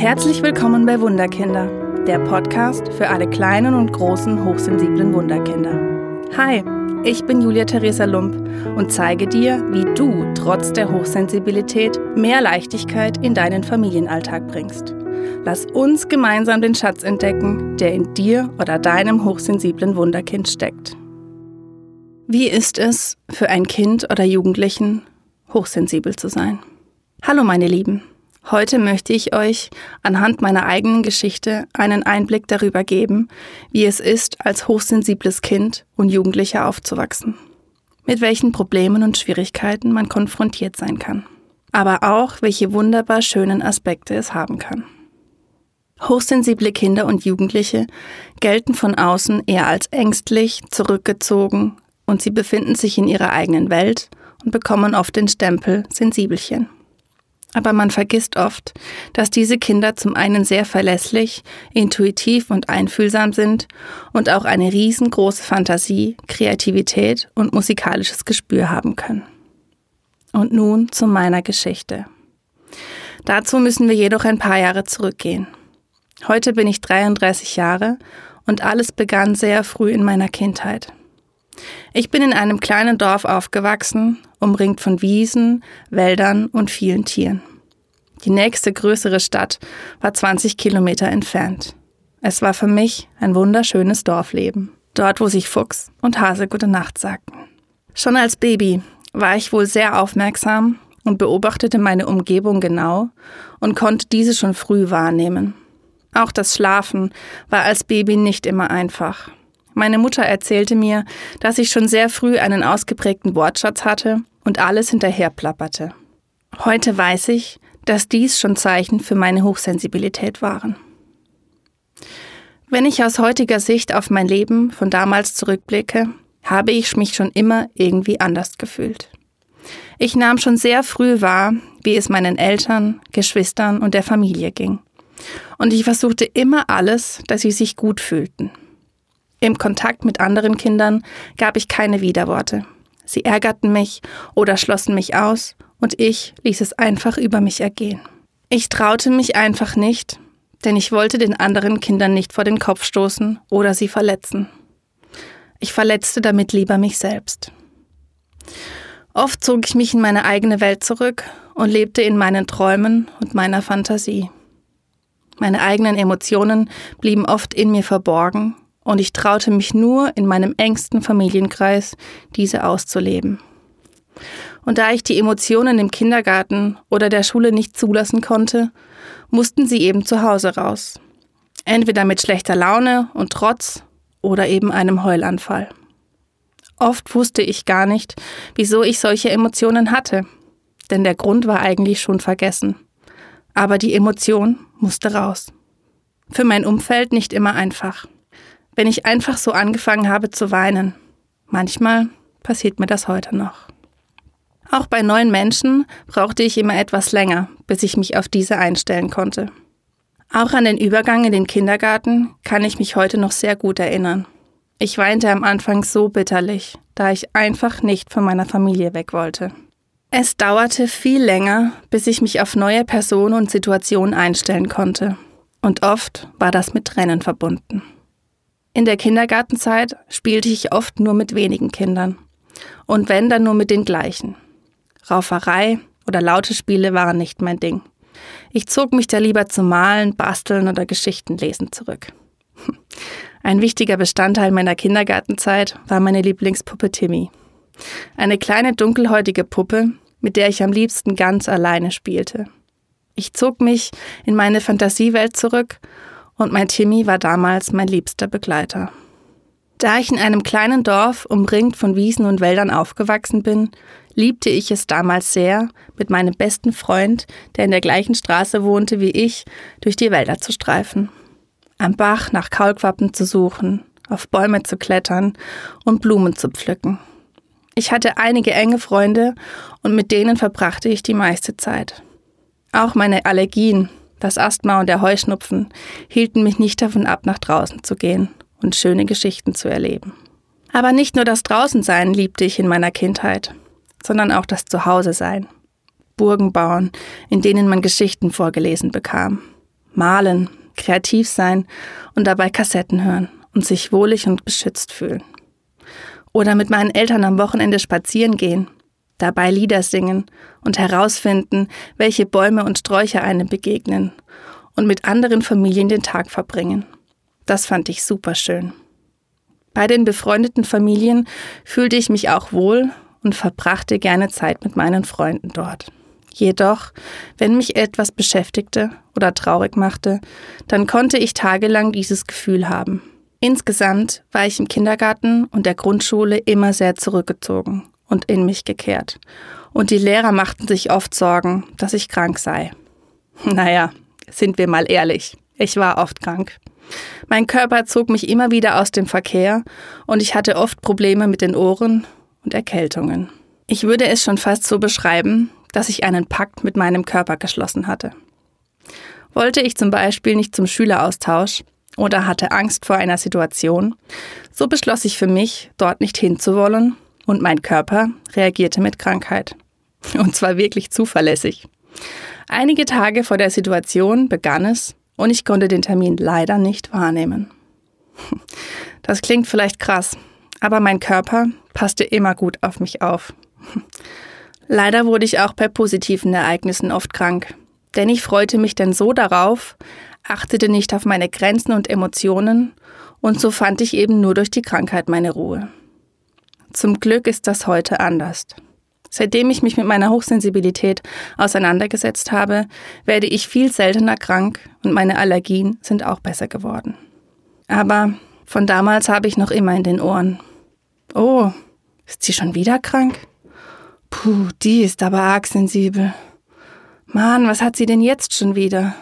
Herzlich willkommen bei Wunderkinder, der Podcast für alle kleinen und großen hochsensiblen Wunderkinder. Hi, ich bin Julia Theresa Lump und zeige dir, wie du trotz der Hochsensibilität mehr Leichtigkeit in deinen Familienalltag bringst. Lass uns gemeinsam den Schatz entdecken, der in dir oder deinem hochsensiblen Wunderkind steckt. Wie ist es für ein Kind oder Jugendlichen, hochsensibel zu sein? Hallo meine Lieben. Heute möchte ich euch anhand meiner eigenen Geschichte einen Einblick darüber geben, wie es ist, als hochsensibles Kind und Jugendlicher aufzuwachsen. Mit welchen Problemen und Schwierigkeiten man konfrontiert sein kann. Aber auch, welche wunderbar schönen Aspekte es haben kann. Hochsensible Kinder und Jugendliche gelten von außen eher als ängstlich, zurückgezogen und sie befinden sich in ihrer eigenen Welt und bekommen oft den Stempel Sensibelchen. Aber man vergisst oft, dass diese Kinder zum einen sehr verlässlich, intuitiv und einfühlsam sind und auch eine riesengroße Fantasie, Kreativität und musikalisches Gespür haben können. Und nun zu meiner Geschichte. Dazu müssen wir jedoch ein paar Jahre zurückgehen. Heute bin ich 33 Jahre und alles begann sehr früh in meiner Kindheit. Ich bin in einem kleinen Dorf aufgewachsen, umringt von Wiesen, Wäldern und vielen Tieren. Die nächste größere Stadt war 20 Kilometer entfernt. Es war für mich ein wunderschönes Dorfleben, dort wo sich Fuchs und Hase gute Nacht sagten. Schon als Baby war ich wohl sehr aufmerksam und beobachtete meine Umgebung genau und konnte diese schon früh wahrnehmen. Auch das Schlafen war als Baby nicht immer einfach. Meine Mutter erzählte mir, dass ich schon sehr früh einen ausgeprägten Wortschatz hatte und alles hinterher plapperte. Heute weiß ich, dass dies schon Zeichen für meine Hochsensibilität waren. Wenn ich aus heutiger Sicht auf mein Leben von damals zurückblicke, habe ich mich schon immer irgendwie anders gefühlt. Ich nahm schon sehr früh wahr, wie es meinen Eltern, Geschwistern und der Familie ging. Und ich versuchte immer alles, dass sie sich gut fühlten. Im Kontakt mit anderen Kindern gab ich keine Widerworte. Sie ärgerten mich oder schlossen mich aus und ich ließ es einfach über mich ergehen. Ich traute mich einfach nicht, denn ich wollte den anderen Kindern nicht vor den Kopf stoßen oder sie verletzen. Ich verletzte damit lieber mich selbst. Oft zog ich mich in meine eigene Welt zurück und lebte in meinen Träumen und meiner Fantasie. Meine eigenen Emotionen blieben oft in mir verborgen und ich traute mich nur in meinem engsten Familienkreis, diese auszuleben. Und da ich die Emotionen im Kindergarten oder der Schule nicht zulassen konnte, mussten sie eben zu Hause raus. Entweder mit schlechter Laune und Trotz oder eben einem Heulanfall. Oft wusste ich gar nicht, wieso ich solche Emotionen hatte, denn der Grund war eigentlich schon vergessen. Aber die Emotion musste raus. Für mein Umfeld nicht immer einfach wenn ich einfach so angefangen habe zu weinen. Manchmal passiert mir das heute noch. Auch bei neuen Menschen brauchte ich immer etwas länger, bis ich mich auf diese einstellen konnte. Auch an den Übergang in den Kindergarten kann ich mich heute noch sehr gut erinnern. Ich weinte am Anfang so bitterlich, da ich einfach nicht von meiner Familie weg wollte. Es dauerte viel länger, bis ich mich auf neue Personen und Situationen einstellen konnte. Und oft war das mit Tränen verbunden. In der Kindergartenzeit spielte ich oft nur mit wenigen Kindern. Und wenn, dann nur mit den gleichen. Rauferei oder laute Spiele waren nicht mein Ding. Ich zog mich da lieber zum Malen, Basteln oder Geschichtenlesen zurück. Ein wichtiger Bestandteil meiner Kindergartenzeit war meine Lieblingspuppe Timmy. Eine kleine dunkelhäutige Puppe, mit der ich am liebsten ganz alleine spielte. Ich zog mich in meine Fantasiewelt zurück und mein Timmy war damals mein liebster Begleiter. Da ich in einem kleinen Dorf umringt von Wiesen und Wäldern aufgewachsen bin, liebte ich es damals sehr, mit meinem besten Freund, der in der gleichen Straße wohnte wie ich, durch die Wälder zu streifen. Am Bach nach Kaulquappen zu suchen, auf Bäume zu klettern und Blumen zu pflücken. Ich hatte einige enge Freunde und mit denen verbrachte ich die meiste Zeit. Auch meine Allergien, das Asthma und der Heuschnupfen hielten mich nicht davon ab, nach draußen zu gehen und schöne Geschichten zu erleben. Aber nicht nur das Draußensein liebte ich in meiner Kindheit, sondern auch das Zuhause sein. Burgen bauen, in denen man Geschichten vorgelesen bekam. Malen, kreativ sein und dabei Kassetten hören und sich wohlig und beschützt fühlen. Oder mit meinen Eltern am Wochenende spazieren gehen, dabei Lieder singen und herausfinden, welche Bäume und Sträucher einem begegnen und mit anderen Familien den Tag verbringen. Das fand ich super schön. Bei den befreundeten Familien fühlte ich mich auch wohl und verbrachte gerne Zeit mit meinen Freunden dort. Jedoch, wenn mich etwas beschäftigte oder traurig machte, dann konnte ich tagelang dieses Gefühl haben. Insgesamt war ich im Kindergarten und der Grundschule immer sehr zurückgezogen und in mich gekehrt. Und die Lehrer machten sich oft Sorgen, dass ich krank sei. Naja, sind wir mal ehrlich, ich war oft krank. Mein Körper zog mich immer wieder aus dem Verkehr und ich hatte oft Probleme mit den Ohren und Erkältungen. Ich würde es schon fast so beschreiben, dass ich einen Pakt mit meinem Körper geschlossen hatte. Wollte ich zum Beispiel nicht zum Schüleraustausch oder hatte Angst vor einer Situation, so beschloss ich für mich, dort nicht hinzuwollen und mein Körper reagierte mit Krankheit. Und zwar wirklich zuverlässig. Einige Tage vor der Situation begann es und ich konnte den Termin leider nicht wahrnehmen. Das klingt vielleicht krass, aber mein Körper passte immer gut auf mich auf. Leider wurde ich auch bei positiven Ereignissen oft krank, denn ich freute mich dann so darauf, achtete nicht auf meine Grenzen und Emotionen und so fand ich eben nur durch die Krankheit meine Ruhe. Zum Glück ist das heute anders. Seitdem ich mich mit meiner Hochsensibilität auseinandergesetzt habe, werde ich viel seltener krank und meine Allergien sind auch besser geworden. Aber von damals habe ich noch immer in den Ohren. Oh, ist sie schon wieder krank? Puh, die ist aber arg sensibel. Mann, was hat sie denn jetzt schon wieder?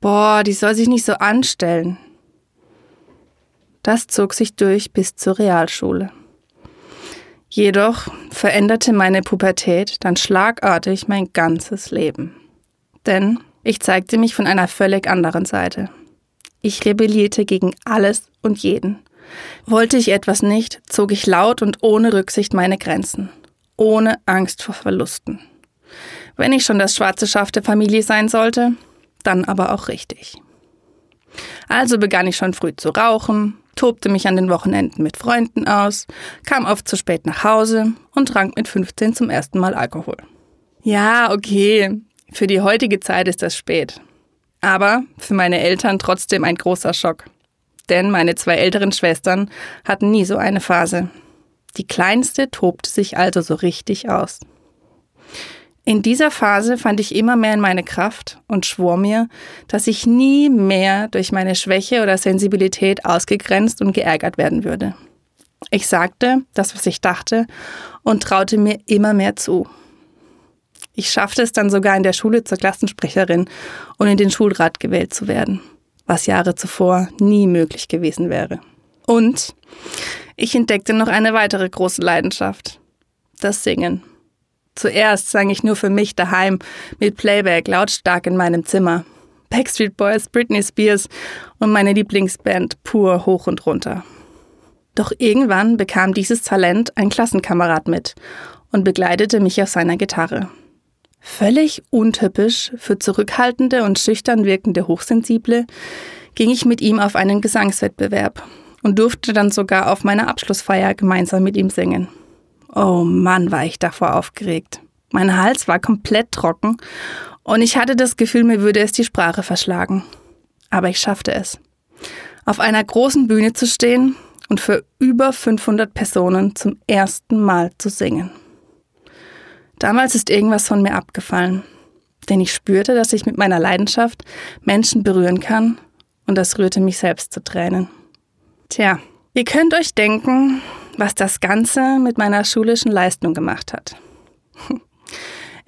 Boah, die soll sich nicht so anstellen. Das zog sich durch bis zur Realschule. Jedoch veränderte meine Pubertät dann schlagartig mein ganzes Leben. Denn ich zeigte mich von einer völlig anderen Seite. Ich rebellierte gegen alles und jeden. Wollte ich etwas nicht, zog ich laut und ohne Rücksicht meine Grenzen ohne Angst vor Verlusten. Wenn ich schon das schwarze Schaf der Familie sein sollte, dann aber auch richtig. Also begann ich schon früh zu rauchen, tobte mich an den Wochenenden mit Freunden aus, kam oft zu spät nach Hause und trank mit 15 zum ersten Mal Alkohol. Ja, okay, für die heutige Zeit ist das spät. Aber für meine Eltern trotzdem ein großer Schock. Denn meine zwei älteren Schwestern hatten nie so eine Phase. Die kleinste tobte sich also so richtig aus. In dieser Phase fand ich immer mehr in meine Kraft und schwor mir, dass ich nie mehr durch meine Schwäche oder Sensibilität ausgegrenzt und geärgert werden würde. Ich sagte das, was ich dachte und traute mir immer mehr zu. Ich schaffte es dann sogar in der Schule zur Klassensprecherin und in den Schulrat gewählt zu werden, was Jahre zuvor nie möglich gewesen wäre. Und ich entdeckte noch eine weitere große Leidenschaft. Das Singen. Zuerst sang ich nur für mich daheim mit Playback lautstark in meinem Zimmer. Backstreet Boys, Britney Spears und meine Lieblingsband pur hoch und runter. Doch irgendwann bekam dieses Talent ein Klassenkamerad mit und begleitete mich auf seiner Gitarre. Völlig untypisch für zurückhaltende und schüchtern wirkende Hochsensible ging ich mit ihm auf einen Gesangswettbewerb und durfte dann sogar auf meiner Abschlussfeier gemeinsam mit ihm singen. Oh Mann, war ich davor aufgeregt. Mein Hals war komplett trocken und ich hatte das Gefühl, mir würde es die Sprache verschlagen. Aber ich schaffte es. Auf einer großen Bühne zu stehen und für über 500 Personen zum ersten Mal zu singen. Damals ist irgendwas von mir abgefallen, denn ich spürte, dass ich mit meiner Leidenschaft Menschen berühren kann und das rührte mich selbst zu Tränen. Tja, ihr könnt euch denken, was das Ganze mit meiner schulischen Leistung gemacht hat.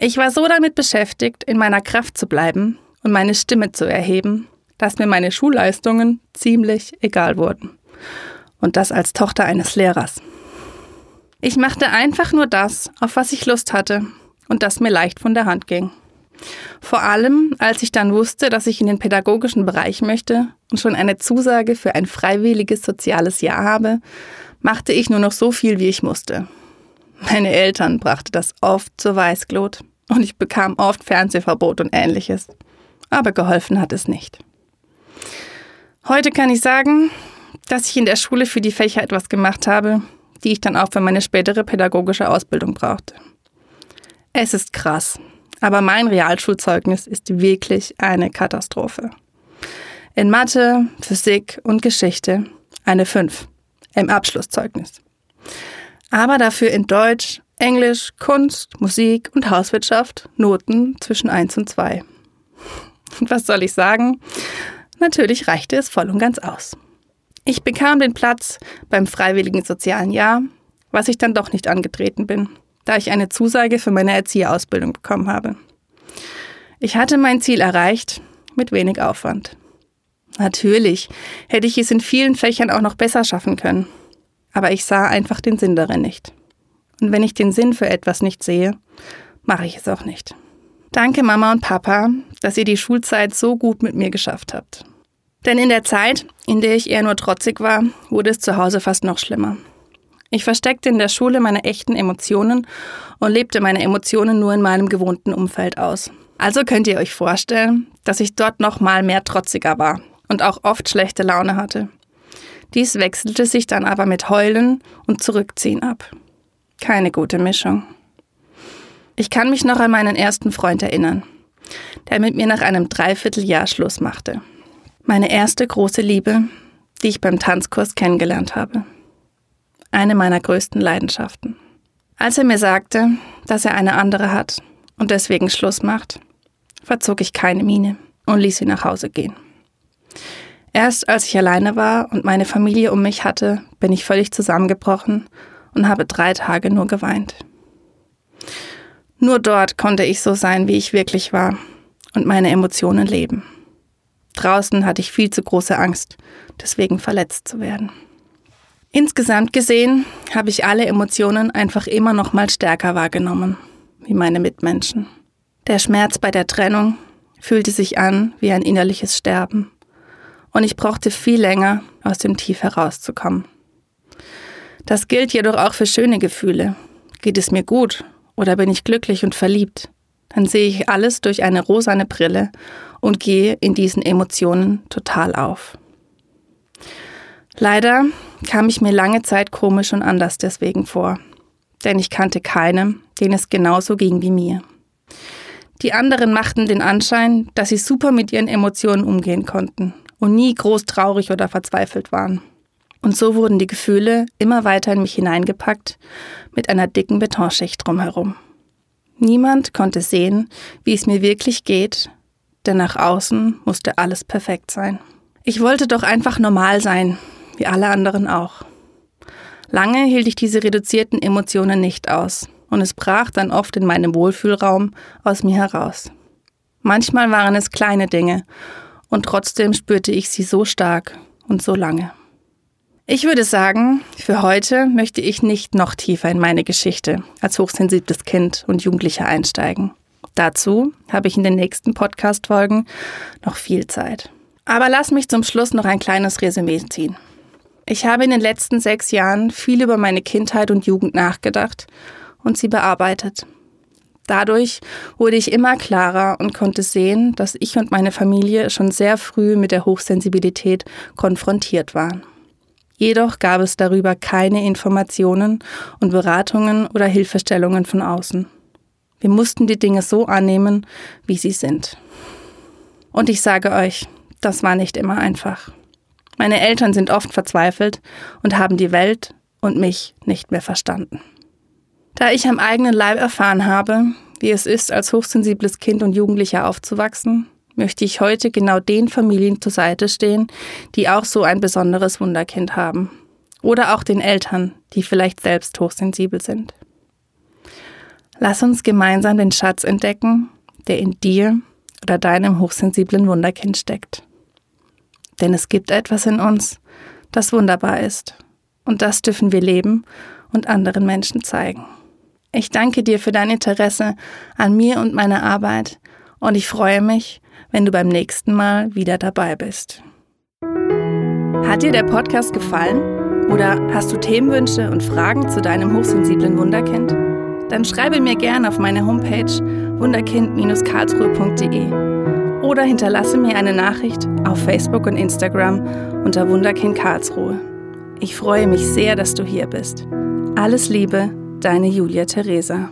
Ich war so damit beschäftigt, in meiner Kraft zu bleiben und meine Stimme zu erheben, dass mir meine Schulleistungen ziemlich egal wurden. Und das als Tochter eines Lehrers. Ich machte einfach nur das, auf was ich Lust hatte und das mir leicht von der Hand ging. Vor allem, als ich dann wusste, dass ich in den pädagogischen Bereich möchte und schon eine Zusage für ein freiwilliges soziales Jahr habe, machte ich nur noch so viel, wie ich musste. Meine Eltern brachte das oft zur Weißglut und ich bekam oft Fernsehverbot und ähnliches. aber geholfen hat es nicht. Heute kann ich sagen, dass ich in der Schule für die Fächer etwas gemacht habe, die ich dann auch für meine spätere pädagogische Ausbildung brauchte. Es ist krass, aber mein Realschulzeugnis ist wirklich eine Katastrophe. In Mathe, Physik und Geschichte eine 5 im Abschlusszeugnis. Aber dafür in Deutsch, Englisch, Kunst, Musik und Hauswirtschaft Noten zwischen 1 und 2. Und was soll ich sagen? Natürlich reichte es voll und ganz aus. Ich bekam den Platz beim freiwilligen sozialen Jahr, was ich dann doch nicht angetreten bin, da ich eine Zusage für meine Erzieherausbildung bekommen habe. Ich hatte mein Ziel erreicht, mit wenig Aufwand. Natürlich hätte ich es in vielen Fächern auch noch besser schaffen können, aber ich sah einfach den Sinn darin nicht. Und wenn ich den Sinn für etwas nicht sehe, mache ich es auch nicht. Danke Mama und Papa, dass ihr die Schulzeit so gut mit mir geschafft habt. Denn in der Zeit, in der ich eher nur trotzig war, wurde es zu Hause fast noch schlimmer. Ich versteckte in der Schule meine echten Emotionen und lebte meine Emotionen nur in meinem gewohnten Umfeld aus. Also könnt ihr euch vorstellen, dass ich dort noch mal mehr trotziger war und auch oft schlechte Laune hatte. Dies wechselte sich dann aber mit Heulen und Zurückziehen ab. Keine gute Mischung. Ich kann mich noch an meinen ersten Freund erinnern, der mit mir nach einem Dreivierteljahr Schluss machte. Meine erste große Liebe, die ich beim Tanzkurs kennengelernt habe. Eine meiner größten Leidenschaften. Als er mir sagte, dass er eine andere hat und deswegen Schluss macht, verzog ich keine Miene und ließ ihn nach Hause gehen. Erst als ich alleine war und meine Familie um mich hatte, bin ich völlig zusammengebrochen und habe drei Tage nur geweint. Nur dort konnte ich so sein, wie ich wirklich war und meine Emotionen leben. Draußen hatte ich viel zu große Angst, deswegen verletzt zu werden. Insgesamt gesehen habe ich alle Emotionen einfach immer noch mal stärker wahrgenommen, wie meine Mitmenschen. Der Schmerz bei der Trennung fühlte sich an wie ein innerliches Sterben und ich brauchte viel länger, aus dem Tief herauszukommen. Das gilt jedoch auch für schöne Gefühle. Geht es mir gut oder bin ich glücklich und verliebt, dann sehe ich alles durch eine rosane Brille und gehe in diesen Emotionen total auf. Leider kam ich mir lange Zeit komisch und anders deswegen vor, denn ich kannte keinen, den es genauso ging wie mir. Die anderen machten den Anschein, dass sie super mit ihren Emotionen umgehen konnten und nie groß traurig oder verzweifelt waren. Und so wurden die Gefühle immer weiter in mich hineingepackt, mit einer dicken Betonschicht drumherum. Niemand konnte sehen, wie es mir wirklich geht, denn nach außen musste alles perfekt sein. Ich wollte doch einfach normal sein, wie alle anderen auch. Lange hielt ich diese reduzierten Emotionen nicht aus, und es brach dann oft in meinem Wohlfühlraum aus mir heraus. Manchmal waren es kleine Dinge, und trotzdem spürte ich sie so stark und so lange. Ich würde sagen, für heute möchte ich nicht noch tiefer in meine Geschichte als hochsensibles Kind und Jugendlicher einsteigen. Dazu habe ich in den nächsten Podcast-Folgen noch viel Zeit. Aber lass mich zum Schluss noch ein kleines Resümee ziehen. Ich habe in den letzten sechs Jahren viel über meine Kindheit und Jugend nachgedacht und sie bearbeitet. Dadurch wurde ich immer klarer und konnte sehen, dass ich und meine Familie schon sehr früh mit der Hochsensibilität konfrontiert waren. Jedoch gab es darüber keine Informationen und Beratungen oder Hilfestellungen von außen. Wir mussten die Dinge so annehmen, wie sie sind. Und ich sage euch, das war nicht immer einfach. Meine Eltern sind oft verzweifelt und haben die Welt und mich nicht mehr verstanden. Da ich am eigenen Leib erfahren habe, wie es ist, als hochsensibles Kind und Jugendlicher aufzuwachsen, möchte ich heute genau den Familien zur Seite stehen, die auch so ein besonderes Wunderkind haben. Oder auch den Eltern, die vielleicht selbst hochsensibel sind. Lass uns gemeinsam den Schatz entdecken, der in dir oder deinem hochsensiblen Wunderkind steckt. Denn es gibt etwas in uns, das wunderbar ist. Und das dürfen wir leben und anderen Menschen zeigen. Ich danke dir für dein Interesse an mir und meiner Arbeit und ich freue mich, wenn du beim nächsten Mal wieder dabei bist. Hat dir der Podcast gefallen oder hast du Themenwünsche und Fragen zu deinem hochsensiblen Wunderkind? Dann schreibe mir gerne auf meine Homepage wunderkind-karlsruhe.de oder hinterlasse mir eine Nachricht auf Facebook und Instagram unter Wunderkind Karlsruhe. Ich freue mich sehr, dass du hier bist. Alles Liebe, deine Julia Theresa.